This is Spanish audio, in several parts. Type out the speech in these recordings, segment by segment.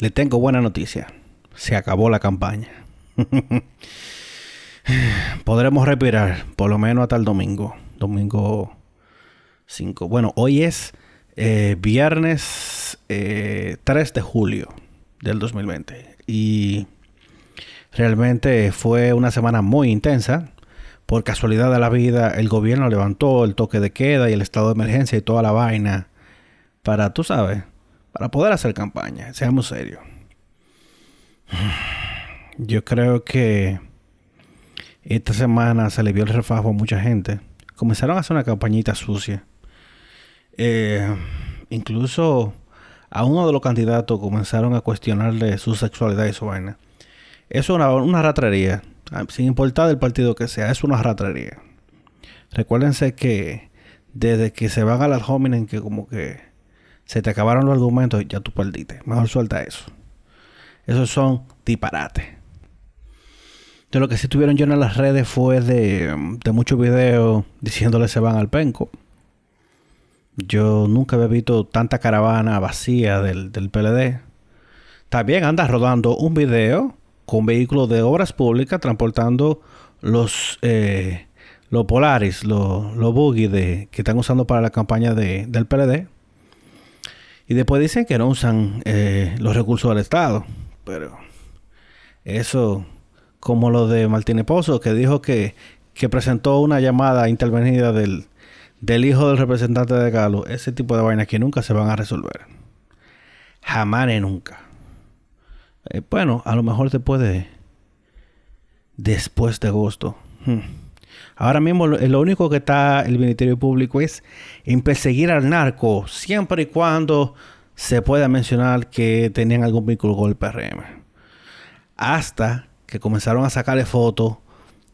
Le tengo buena noticia. Se acabó la campaña. Podremos respirar por lo menos hasta el domingo. Domingo 5. Bueno, hoy es eh, viernes 3 eh, de julio del 2020. Y realmente fue una semana muy intensa. Por casualidad de la vida, el gobierno levantó el toque de queda y el estado de emergencia y toda la vaina para, tú sabes, para poder hacer campaña. Seamos serios. Yo creo que esta semana se le vio el refajo a mucha gente. Comenzaron a hacer una campañita sucia. Eh, incluso a uno de los candidatos comenzaron a cuestionarle su sexualidad y su vaina. Eso es una, ratrería. Ah, sin importar del partido que sea, es una ratrería. Recuérdense que desde que se van a las hominen que como que se te acabaron los argumentos, ya tú perdiste. Mejor suelta eso. Esos son disparates. De lo que sí tuvieron yo en las redes fue de, de muchos videos diciéndole se van al penco. Yo nunca había visto tanta caravana vacía del, del PLD. También anda rodando un video con vehículos de obras públicas transportando los, eh, los Polaris, los, los que están usando para la campaña de, del PLD. Y después dicen que no usan eh, los recursos del Estado. Pero eso, como lo de Martínez Pozo, que dijo que, que presentó una llamada intervenida del, del hijo del representante de Galo, ese tipo de vainas que nunca se van a resolver. Jamás ni nunca. Eh, bueno, a lo mejor después de. Después de agosto. Hmm. Ahora mismo lo, único que está el Ministerio Público es en perseguir al narco, siempre y cuando se pueda mencionar que tenían algún vínculo con el PRM. Hasta que comenzaron a sacarle fotos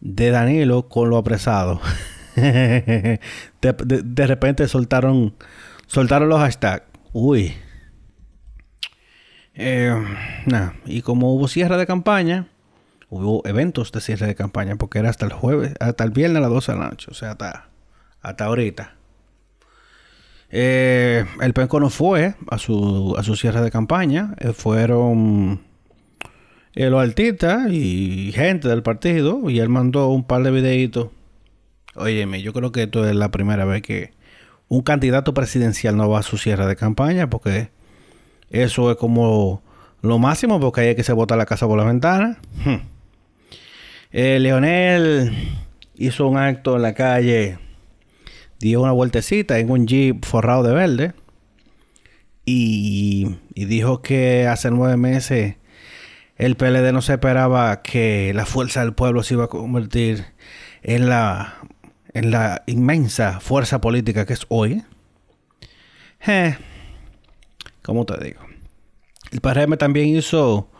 de Danilo con lo apresado. de, repente soltaron, soltaron los hashtags. Uy. Eh, y como hubo cierre de campaña, hubo eventos de cierre de campaña porque era hasta el jueves, hasta el viernes a las 12 de la noche, o sea, hasta, hasta ahorita. Eh, el Penco no fue a su, a su cierre de campaña, eh, fueron eh, los artistas y gente del partido y él mandó un par de videitos. Óyeme, yo creo que esto es la primera vez que un candidato presidencial no va a su cierre de campaña porque eso es como lo máximo porque hay que se bota la casa por la ventana. Hmm. Eh, Leonel hizo un acto en la calle, dio una vueltecita en un jeep forrado de verde y, dijo que hace nueve meses el PLD no se esperaba que la fuerza del pueblo se iba a convertir en la, en la inmensa fuerza política que es hoy. Eh, ¿Cómo te digo? El PRM también hizo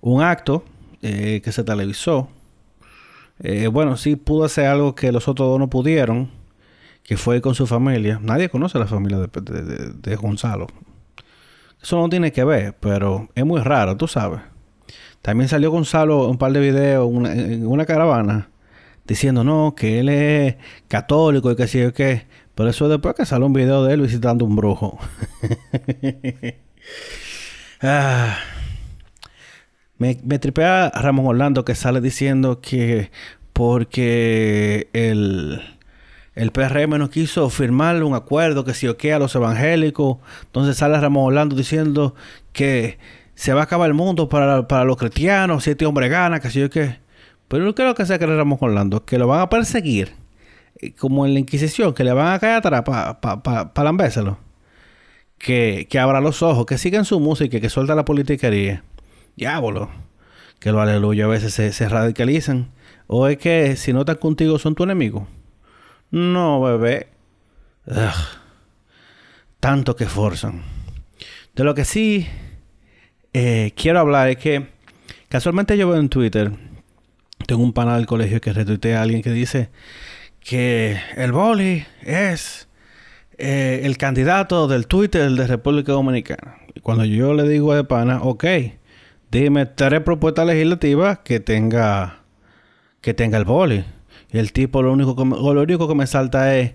un acto eh, que se televisó eh, bueno, sí pudo hacer algo que los otros dos no pudieron, que fue con su familia. Nadie conoce la familia de, Gonzalo. Eso no tiene que ver, pero es muy raro, tú sabes. También salió Gonzalo un par de videos en una caravana diciendo no, que él es católico y que sí o qué. Pero eso después que sale un video de él visitando un brujo. ah. Me, me tripea Ramón Orlando que sale diciendo que porque el, el PRM no quiso firmar un acuerdo que si o a los evangélicos. Entonces sale Ramón Orlando diciendo que se va a acabar el mundo para, para los cristianos si este hombre gana, que si o qué. Pero no creo que sea que Ramón Orlando, que lo van a perseguir, eh, como en la Inquisición, que le van a caer atrás para pa, pa Que, que abra los ojos, que sigan su música, que suelta la politiquería diablo, que los aleluya a veces se, radicalizan. O es que si no están contigo son tu enemigo. No, bebé. Tanto que forzan. De lo que sí eh, quiero hablar es que casualmente yo veo en Twitter, tengo un panel del colegio que retuitea a alguien que dice que el boli es eh, el candidato del Twitter de República Dominicana. Y cuando yo le digo de pana, ok, Dime tres propuestas legislativas que tenga que tenga el boli. Y el tipo lo único que lo único que me salta es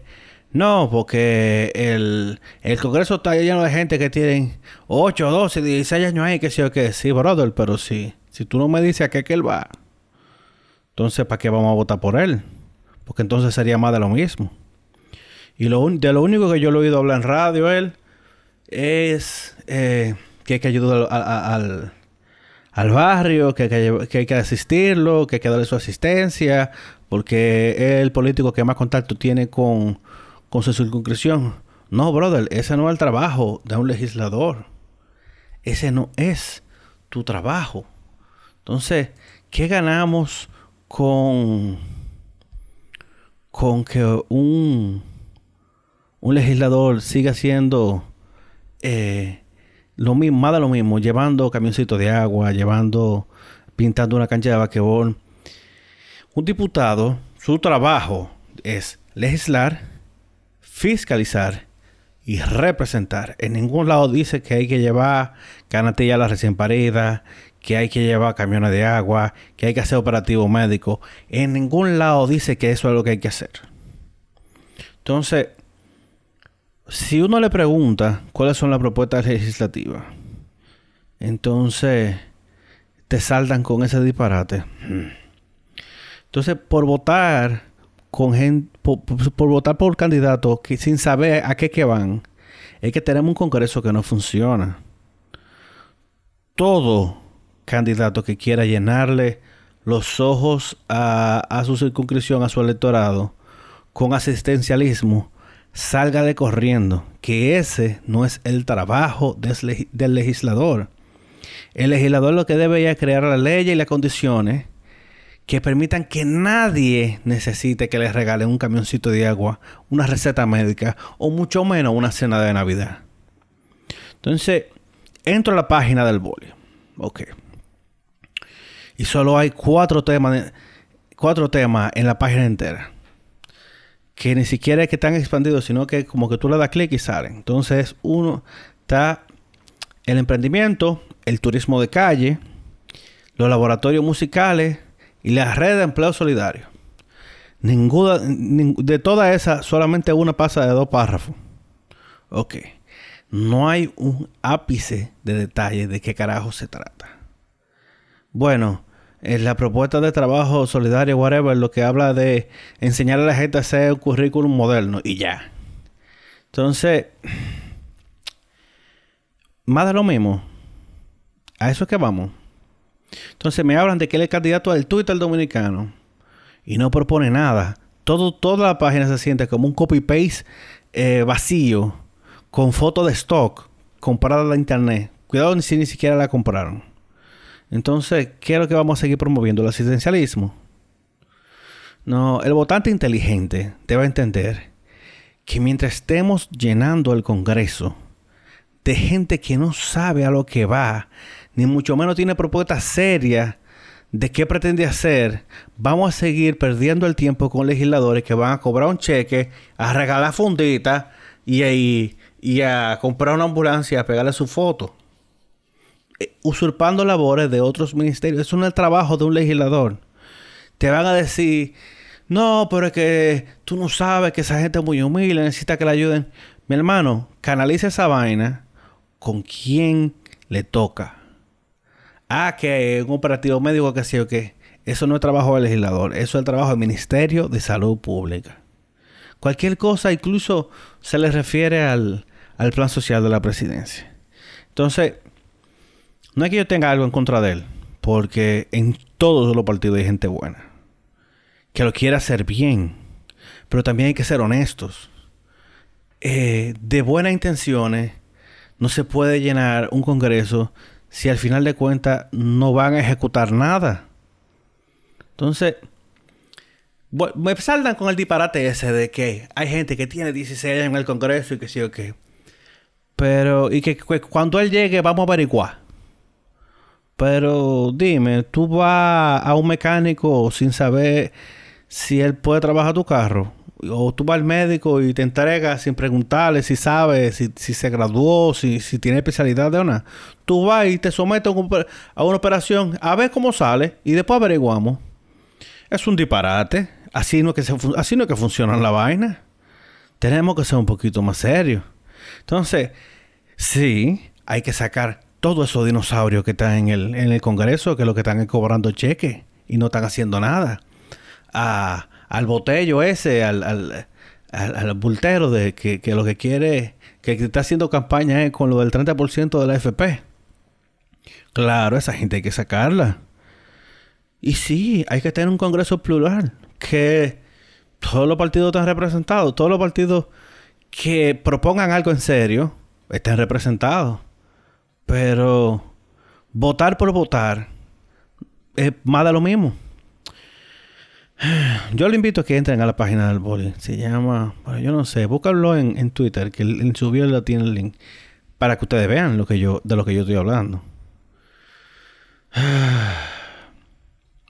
No, porque el, el Congreso está lleno de gente que tienen 8, 12, 16 años ahí, que sí o que sí, brother, pero sí. Si tú no me dices a qué que él va, entonces ¿para qué vamos a votar por él? Porque entonces sería más de lo mismo. Y lo de lo único que yo le he oído hablar en radio él es eh, que hay que ayudar al, barrio, que hay que, hay que asistirlo, que hay que darle su asistencia, porque es el político que más contacto tiene con, con su circunscripción. No, brother, ese no es el trabajo de un legislador. Ese no es tu trabajo. Entonces, ¿qué ganamos con, con que un, un legislador siga siendo eh, lo mismo, más de lo mismo, llevando camioncitos de agua, llevando, pintando una cancha de basquetbol? Un diputado, su trabajo es legislar, fiscalizar y representar. En ningún lado dice que hay que llevar canatilla a la recién parida, que hay que llevar camiones de agua, que hay que hacer operativo médico. En ningún lado dice que eso es lo que hay que hacer. Entonces, si uno le pregunta cuáles son las propuestas legislativas, entonces te saldan con ese disparate. Entonces, por votar con gente, por, votar por candidatos que sin saber a qué van, es que tenemos un Congreso que no funciona. Todo candidato que quiera llenarle los ojos a, su circunscripción, a su electorado, con asistencialismo, salga de corriendo, que ese no es el trabajo del, legislador. El legislador lo que debe es crear la ley y las condiciones que permitan que nadie necesite que le regalen un camioncito de agua, una receta médica o mucho menos una cena de Navidad. Entonces, entro a la página del bolio. Y solo hay cuatro temas, cuatro temas en la página entera. Que ni siquiera es que están expandidos, sino que como que tú le das clic y salen. Entonces, uno está el emprendimiento, el turismo de calle, los laboratorios musicales, y la red de empleo solidario. Ninguna, de todas esas, solamente una pasa de dos párrafos. Ok. No hay un ápice de detalle de qué carajo se trata. Bueno, en la propuesta de trabajo solidario, whatever, lo que habla de enseñar a la gente a hacer un currículum moderno y ya. Entonces, más de lo mismo. A eso es que vamos. Entonces me hablan de que él es candidato al Twitter dominicano y no propone nada. Todo, toda la página se siente como un copy-paste eh, vacío con foto de stock comparada a la internet. Cuidado si ni siquiera la compraron. Entonces, ¿qué es lo que vamos a seguir promoviendo? ¿El asistencialismo? No, el votante inteligente debe entender que mientras estemos llenando el Congreso de gente que no sabe a lo que va, ni mucho menos tiene propuestas serias de qué pretende hacer, vamos a seguir perdiendo el tiempo con legisladores que van a cobrar un cheque, a regalar funditas y, y, a comprar una ambulancia, a pegarle su foto. Eh, usurpando labores de otros ministerios. Es el trabajo de un legislador. Te van a decir, no, pero es que tú no sabes que esa gente es muy humilde, necesita que le ayuden. Mi hermano, canaliza esa vaina con quien le toca ah, que un operativo médico, que sé o qué. Eso no es trabajo del legislador, eso es el trabajo del Ministerio de Salud Pública. Cualquier cosa, incluso se le refiere al, al plan social de la presidencia. Entonces, no es que yo tenga algo en contra de él, porque en todos los partidos hay gente buena, que lo quiere hacer bien, pero también hay que ser honestos. Eh, de buenas intenciones no se puede llenar un Congreso si al final de cuentas no van a ejecutar nada. Entonces, me saldan con el disparate ese de que hay gente que tiene 16 años en el Congreso y que sí o qué. Pero, y que cuando él llegue vamos a averiguar. Pero dime, tú vas a un mecánico sin saber si él puede trabajar tu carro o tú vas al médico y te entregas sin preguntarle si sabe, si, se graduó, si, tiene especialidad o no. Tú vas y te sometes a una operación a ver cómo sale y después averiguamos. Es un disparate. Así no es que, así no que funciona la vaina. tenemos que ser un poquito más serios. Entonces, sí, hay que sacar todos esos dinosaurios que están en el, en el Congreso, que lo que están es cobrando cheques y no están haciendo nada. al botello ese, al, al, al, bultero de que, lo que quiere, que está haciendo campaña con lo del 30% de la FP. Claro, esa gente hay que sacarla. Y sí, hay que tener un Congreso plural, que todos los partidos estén representados, todos los partidos que propongan algo en serio estén representados. Pero votar por votar es más de lo mismo. Yo le invito a que entren a la página del boli. Se llama, bueno, yo no sé, búscalo en, en Twitter, que en su bio tiene el link, para que ustedes vean lo que yo, de lo que yo estoy hablando.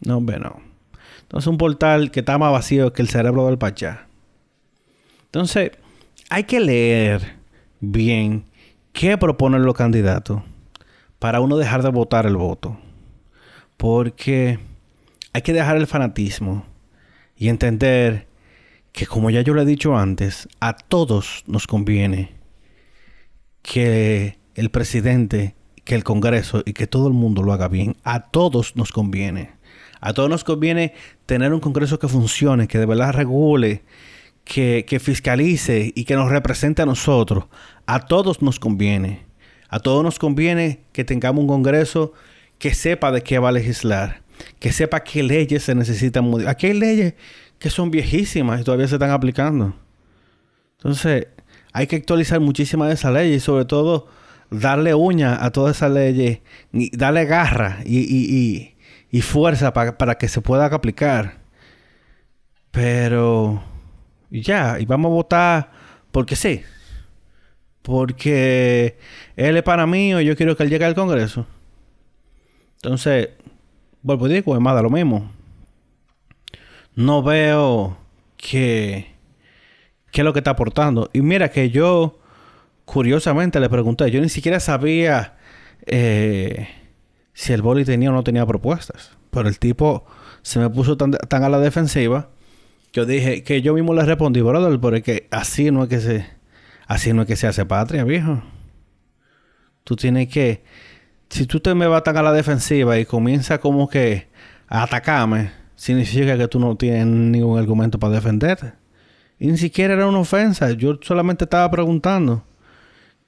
No, hombre, no. Entonces, un portal que está más vacío que el cerebro del Pachá. Entonces, hay que leer bien qué proponen los candidatos para uno dejar de votar el voto. Porque hay que dejar el fanatismo y entender que, como ya yo lo he dicho antes, a todos nos conviene que el presidente, que el Congreso y que todo el mundo lo haga bien. A todos nos conviene. A todos nos conviene tener un Congreso que funcione, que de verdad regule, que, que fiscalice y que nos represente a nosotros. A todos nos conviene. A todos nos conviene que tengamos un Congreso que sepa de qué va a legislar, que sepa qué leyes se necesitan modificar. Aquí hay leyes que son viejísimas y todavía se están aplicando. Entonces, hay que actualizar muchísimas de esas leyes y sobre todo darle uña a todas esas leyes, darle garra y, fuerza para que se pueda aplicar. Pero ya, y vamos a votar porque sí porque él es para mí o yo quiero que él llegue al Congreso. Entonces, vuelvo a decir, es más de lo mismo. No veo que qué es lo que está aportando. Y mira que yo, curiosamente, le pregunté, yo ni siquiera sabía eh, si el boli tenía o no tenía propuestas. Pero el tipo se me puso tan, tan a la defensiva. Yo dije que yo mismo le respondí, brother, porque así no es que se Así no es que se hace patria, viejo. Tú tienes que... Si tú te me vas tan a la defensiva y comienza como que a atacarme, significa que tú no tienes ningún argumento para defenderte. Y ni siquiera era una ofensa. Yo solamente estaba preguntando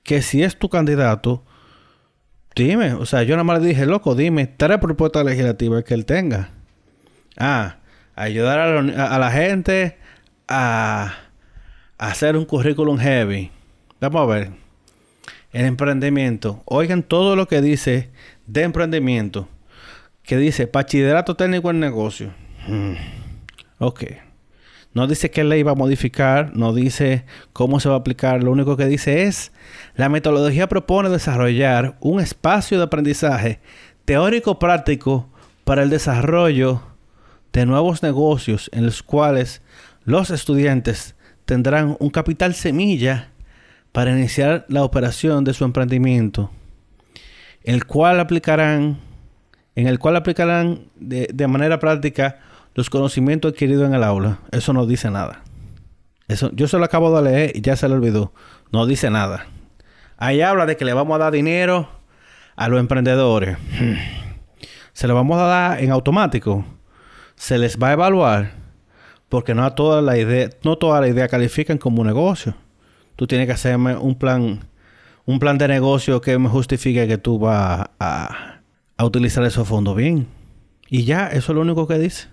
que si es tu candidato, dime. O sea, yo nada más le dije, loco, dime tres propuestas legislativas que él tenga. Ah, ayudar a la gente a hacer un currículum heavy. Vamos a ver. El emprendimiento. Oigan todo lo que dice de emprendimiento. Que dice bachillerato técnico en negocio. Hmm. Ok. No dice qué ley va a modificar, no dice cómo se va a aplicar, lo único que dice es, la metodología propone desarrollar un espacio de aprendizaje teórico práctico para el desarrollo de nuevos negocios en los cuales los estudiantes tendrán un capital semilla para iniciar la operación de su emprendimiento, el cual aplicarán, en el cual aplicarán de, manera práctica los conocimientos adquiridos en el aula. Eso no dice nada. Eso, yo se lo acabo de leer y ya se lo olvidó. No dice nada. Ahí habla de que le vamos a dar dinero a los emprendedores. Se lo vamos a dar en automático. Se les va a evaluar porque no toda la idea, no toda la idea califican como negocio. Tú tienes que hacerme un plan, un plan de negocio que me justifique que tú vas a, utilizar esos fondos bien. Y ya, eso es lo único que dice.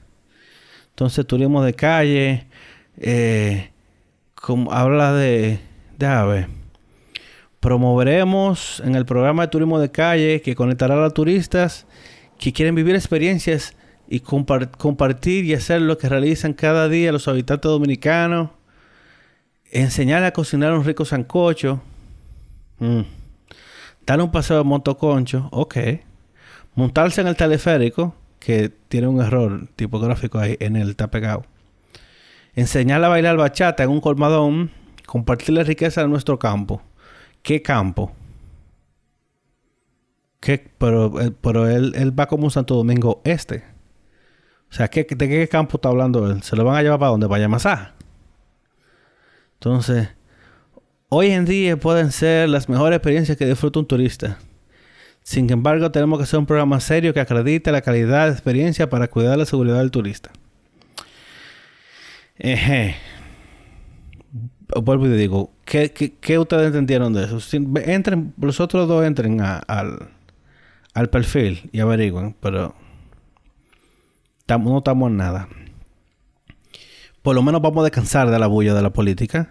Entonces, turismo de calle, eh, como habla de, de ver, promoveremos en el programa de turismo de calle que conectará a los turistas que quieren vivir experiencias y compartir y hacer lo que realizan cada día los habitantes dominicanos. Enseñar a cocinar un rico sancocho. Mm. Dar un paseo de motoconcho. Ok. Montarse en el teleférico, que tiene un error tipográfico ahí en el está pegado. Enseñar a bailar bachata en un colmadón. Compartir la riqueza de nuestro campo. ¿Qué campo? ¿Qué? Pero, eh, pero él, él va como un Santo Domingo Este. O sea, ¿de qué campo está hablando él? ¿Se lo van a llevar para dónde? ¿Para Yamasá? Entonces, hoy en día pueden ser las mejores experiencias que disfruta un turista. Sin embargo, tenemos que hacer un programa serio que acredite la calidad de experiencia para cuidar la seguridad del turista. Eje. Vuelvo y digo, ¿qué, qué, ustedes entendieron de eso? entren, los otros dos entren al, al perfil y averigüen, pero no estamos en nada. Por lo menos vamos a descansar de la bulla de la política.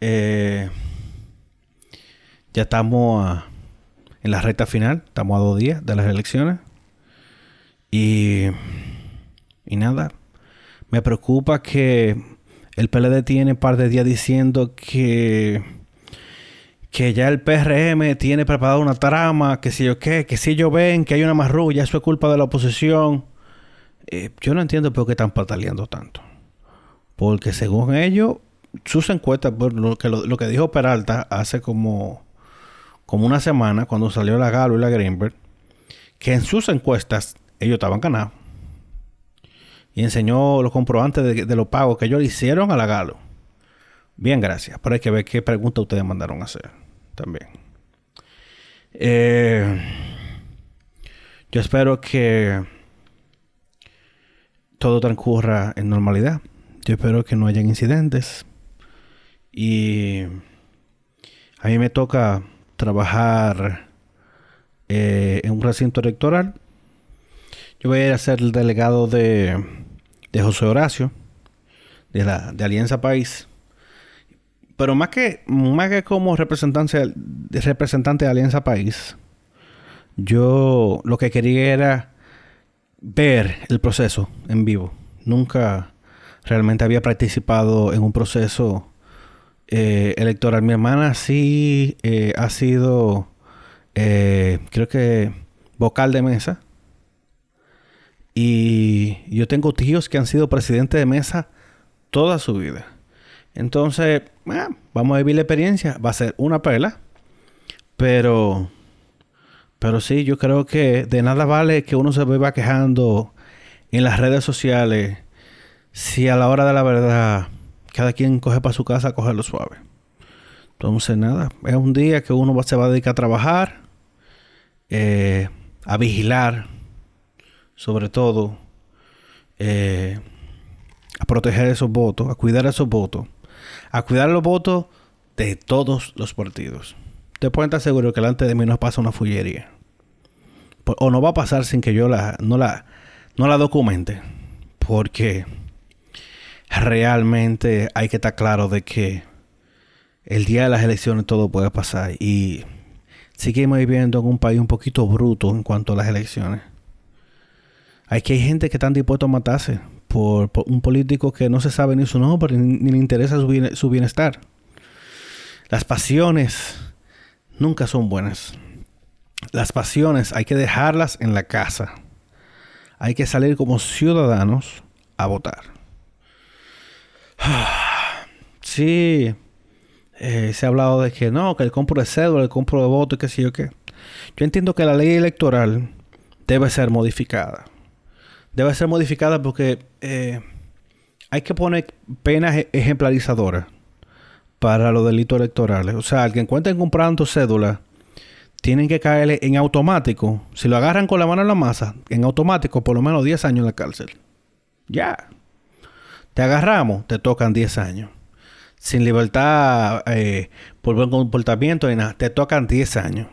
Eh, ya estamos en la recta final, estamos a dos días de las elecciones. Y, y nada, me preocupa que el PLD tiene un par de días diciendo que que ya el PRM tiene preparada una trama, que si yo qué, que si ellos ven que hay una marrulla, eso es culpa de la oposición. Eh, yo no entiendo por qué están pataleando tanto. Porque según ellos, sus encuestas, lo que, lo, que dijo Peralta hace como, como una semana, cuando salió la Galo y la Greenberg, que en sus encuestas ellos estaban ganados. Y enseñó los comprobantes de, de los pagos que ellos le hicieron a la Galo. Bien, gracias. Pero hay que ver qué pregunta ustedes mandaron a hacer también. Eh, yo espero que todo transcurra en normalidad. Yo espero que no hayan incidentes. Y a mí me toca trabajar eh, en un recinto electoral. Yo voy a ir a ser el delegado de, de José Horacio, de la de Alianza País. Pero más que, más que como representante, representante de Alianza País, yo lo que quería era ver el proceso en vivo. Nunca realmente había participado en un proceso eh, electoral. Mi hermana sí eh, ha sido, eh, creo que, vocal de mesa. Y yo tengo tíos que han sido presidentes de mesa toda su vida. Entonces, eh, vamos a vivir la experiencia. Va a ser una pela. Pero, pero sí, yo creo que de nada vale que uno se viva quejando en las redes sociales si a la hora de la verdad cada quien coge para su casa a lo suave. Entonces, nada, es un día que uno se va a dedicar a trabajar, eh, a vigilar, sobre todo, eh, a proteger esos votos, a cuidar esos votos a cuidar los votos de todos los partidos. Te pueden estar seguro que delante de mí no pasa una fullería. O no va a pasar sin que yo la, no, la, no la documente. Porque realmente hay que estar claro de que el día de las elecciones todo puede pasar. Y seguimos viviendo en un país un poquito bruto en cuanto a las elecciones. Hay que hay gente que están dispuestos a matarse por, un político que no se sabe ni su nombre ni, le interesa su, bienestar. Las pasiones nunca son buenas. Las pasiones hay que dejarlas en la casa. Hay que salir como ciudadanos a votar. Sí, eh, se ha hablado de que no, que el compro de cédula, el compro de voto qué sé yo qué. Yo entiendo que la ley electoral debe ser modificada debe ser modificada porque eh, hay que poner penas e-, ejemplarizadoras para los delitos electorales. O sea, al que encuentren comprando cédula, tienen que caerle en automático. Si lo agarran con la mano en la masa, en automático, por lo menos 10 años en la cárcel. Ya. Te agarramos, te tocan 10 años. Sin libertad eh, por buen comportamiento y nada, te tocan 10 años.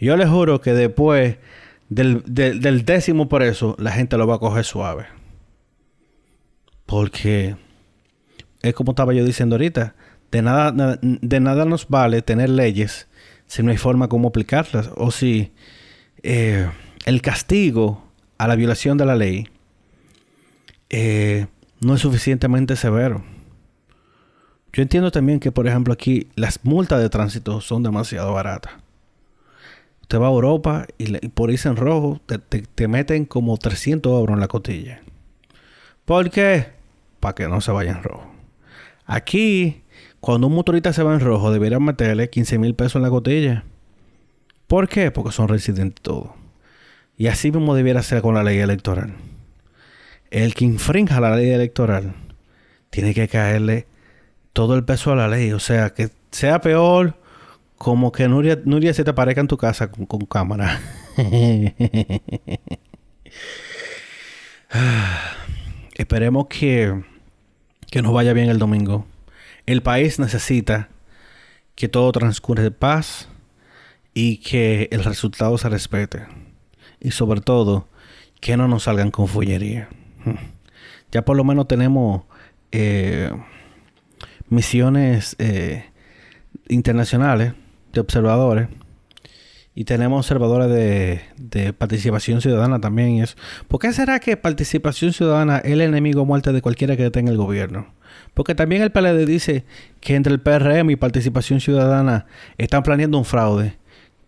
Yo les juro que después del, décimo por eso, la gente lo va a coger suave. Porque es como estaba yo diciendo ahorita, de nada, de nada nos vale tener leyes si no hay forma como aplicarlas o si eh, el castigo a la violación de la ley eh, no es suficientemente severo. Yo entiendo también que, por ejemplo, aquí las multas de tránsito son demasiado baratas. Usted va a Europa y, por irse en rojo te, meten como 300 euros en la cotilla. ¿Por qué? Para que no se vaya en rojo. Aquí, cuando un motorista se va en rojo, deberían meterle 15 mil pesos en la cotilla. ¿Por qué? Porque son residentes todos. Y así mismo debiera ser con la ley electoral. El que infrinja la ley electoral tiene que caerle todo el peso a la ley. O sea, que sea peor como que Nuria, Nuria se te aparezca en tu casa con, con cámara. Esperemos que, que nos vaya bien el domingo. El país necesita que todo transcurre de paz y que el resultado se respete. Y sobre todo, que no nos salgan con fullería. Ya por lo menos tenemos eh, misiones eh, internacionales de observadores y tenemos observadores de, participación ciudadana también. Y eso. ¿Por qué será que participación ciudadana es el enemigo muerte de cualquiera que tenga el gobierno? Porque también el PLD dice que entre el PRM y participación ciudadana están planeando un fraude.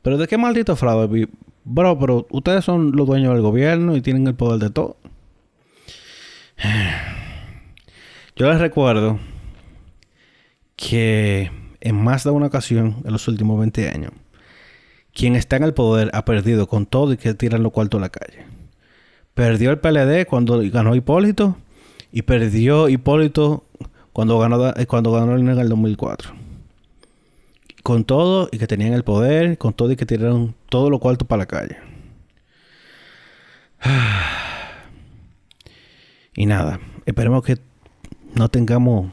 ¿Pero de qué maldito fraude? Bro, pero ustedes son los dueños del gobierno y tienen el poder de todo. Yo les recuerdo que en más de una ocasión en los últimos 20 años, quien está en el poder ha perdido con todo y que tiran los cuartos a la calle. Perdió el PLD cuando ganó Hipólito y perdió Hipólito cuando ganó, eh, cuando ganó en el 2004. Con todo y que tenían el poder, con todo y que tiraron todos los cuartos para la calle. Y nada, esperemos que no tengamos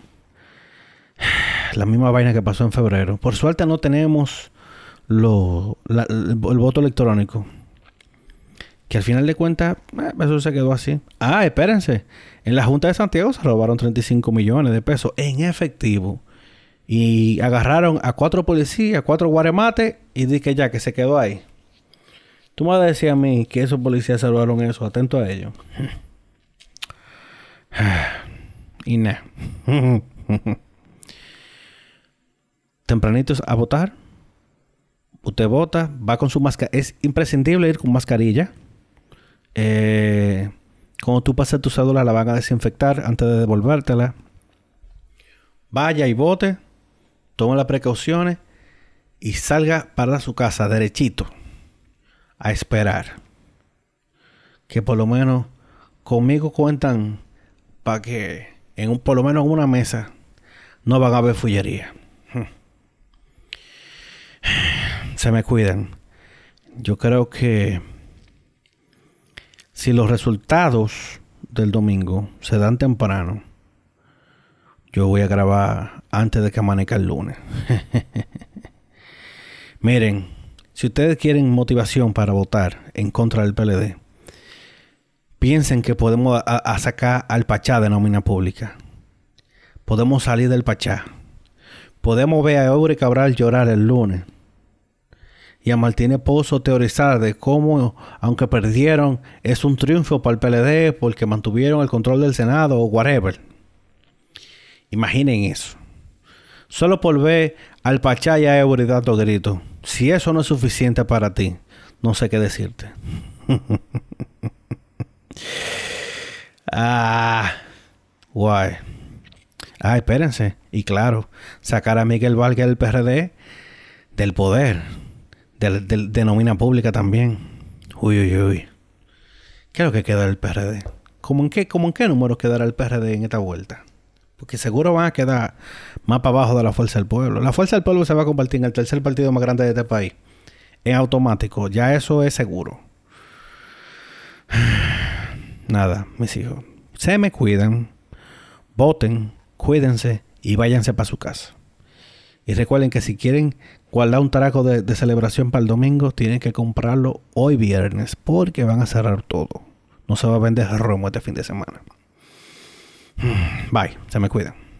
la misma vaina que pasó en febrero. Por suerte no tenemos lo, el, voto electrónico. Que al final de cuentas, eh, eso se quedó así. Ah, espérense. En la Junta de Santiago se robaron 35 millones de pesos en efectivo. Y agarraron a cuatro policías, cuatro guaremates y di que ya, que se quedó ahí. Tú me decías a mí que esos policías se robaron eso. Atento a ello. y nada. tempranitos a votar. Usted vota, va con su mascarilla. Es imprescindible ir con mascarilla. Eh, cuando tú pases tu cédula, la van a desinfectar antes de devolvértela. Vaya y vote. Tome las precauciones. Y salga para su casa derechito. A esperar. Que por lo menos conmigo cuentan para que en un, por lo menos en una mesa no van a haber fullería. Se me cuidan. Yo creo que si los resultados del domingo se dan temprano, yo voy a grabar antes de que amanezca el lunes. Miren, si ustedes quieren motivación para votar en contra del PLD, piensen que podemos sacar al Pachá de nómina pública. Podemos salir del Pachá. Podemos ver a Eure Cabral llorar el lunes y a Martínez Pozo teorizar de cómo, aunque perdieron, es un triunfo para el PLD porque mantuvieron el control del Senado o whatever. Imaginen eso. Solo por ver al Pachá y a Euri dando grito. Si eso no es suficiente para ti, no sé qué decirte. ah, guay. Ah, espérense. Y claro, sacar a Miguel Valga del PRD del poder de, nómina pública también. Uy, uy, uy. ¿Qué es lo que queda del PRD? ¿Cómo en qué, cómo en qué número quedará el PRD en esta vuelta? Porque seguro van a quedar más para abajo de la Fuerza del Pueblo. La Fuerza del Pueblo se va a convertir en el tercer partido más grande de este país. En automático. Ya eso es seguro. Nada, mis hijos. Se me cuidan. Voten. Cuídense. Y váyanse para su casa. Y recuerden que si quieren guardar un taraco de, celebración para el domingo, tienen que comprarlo hoy viernes porque van a cerrar todo. No se va a vender romo este fin de semana. Bye, se me cuidan.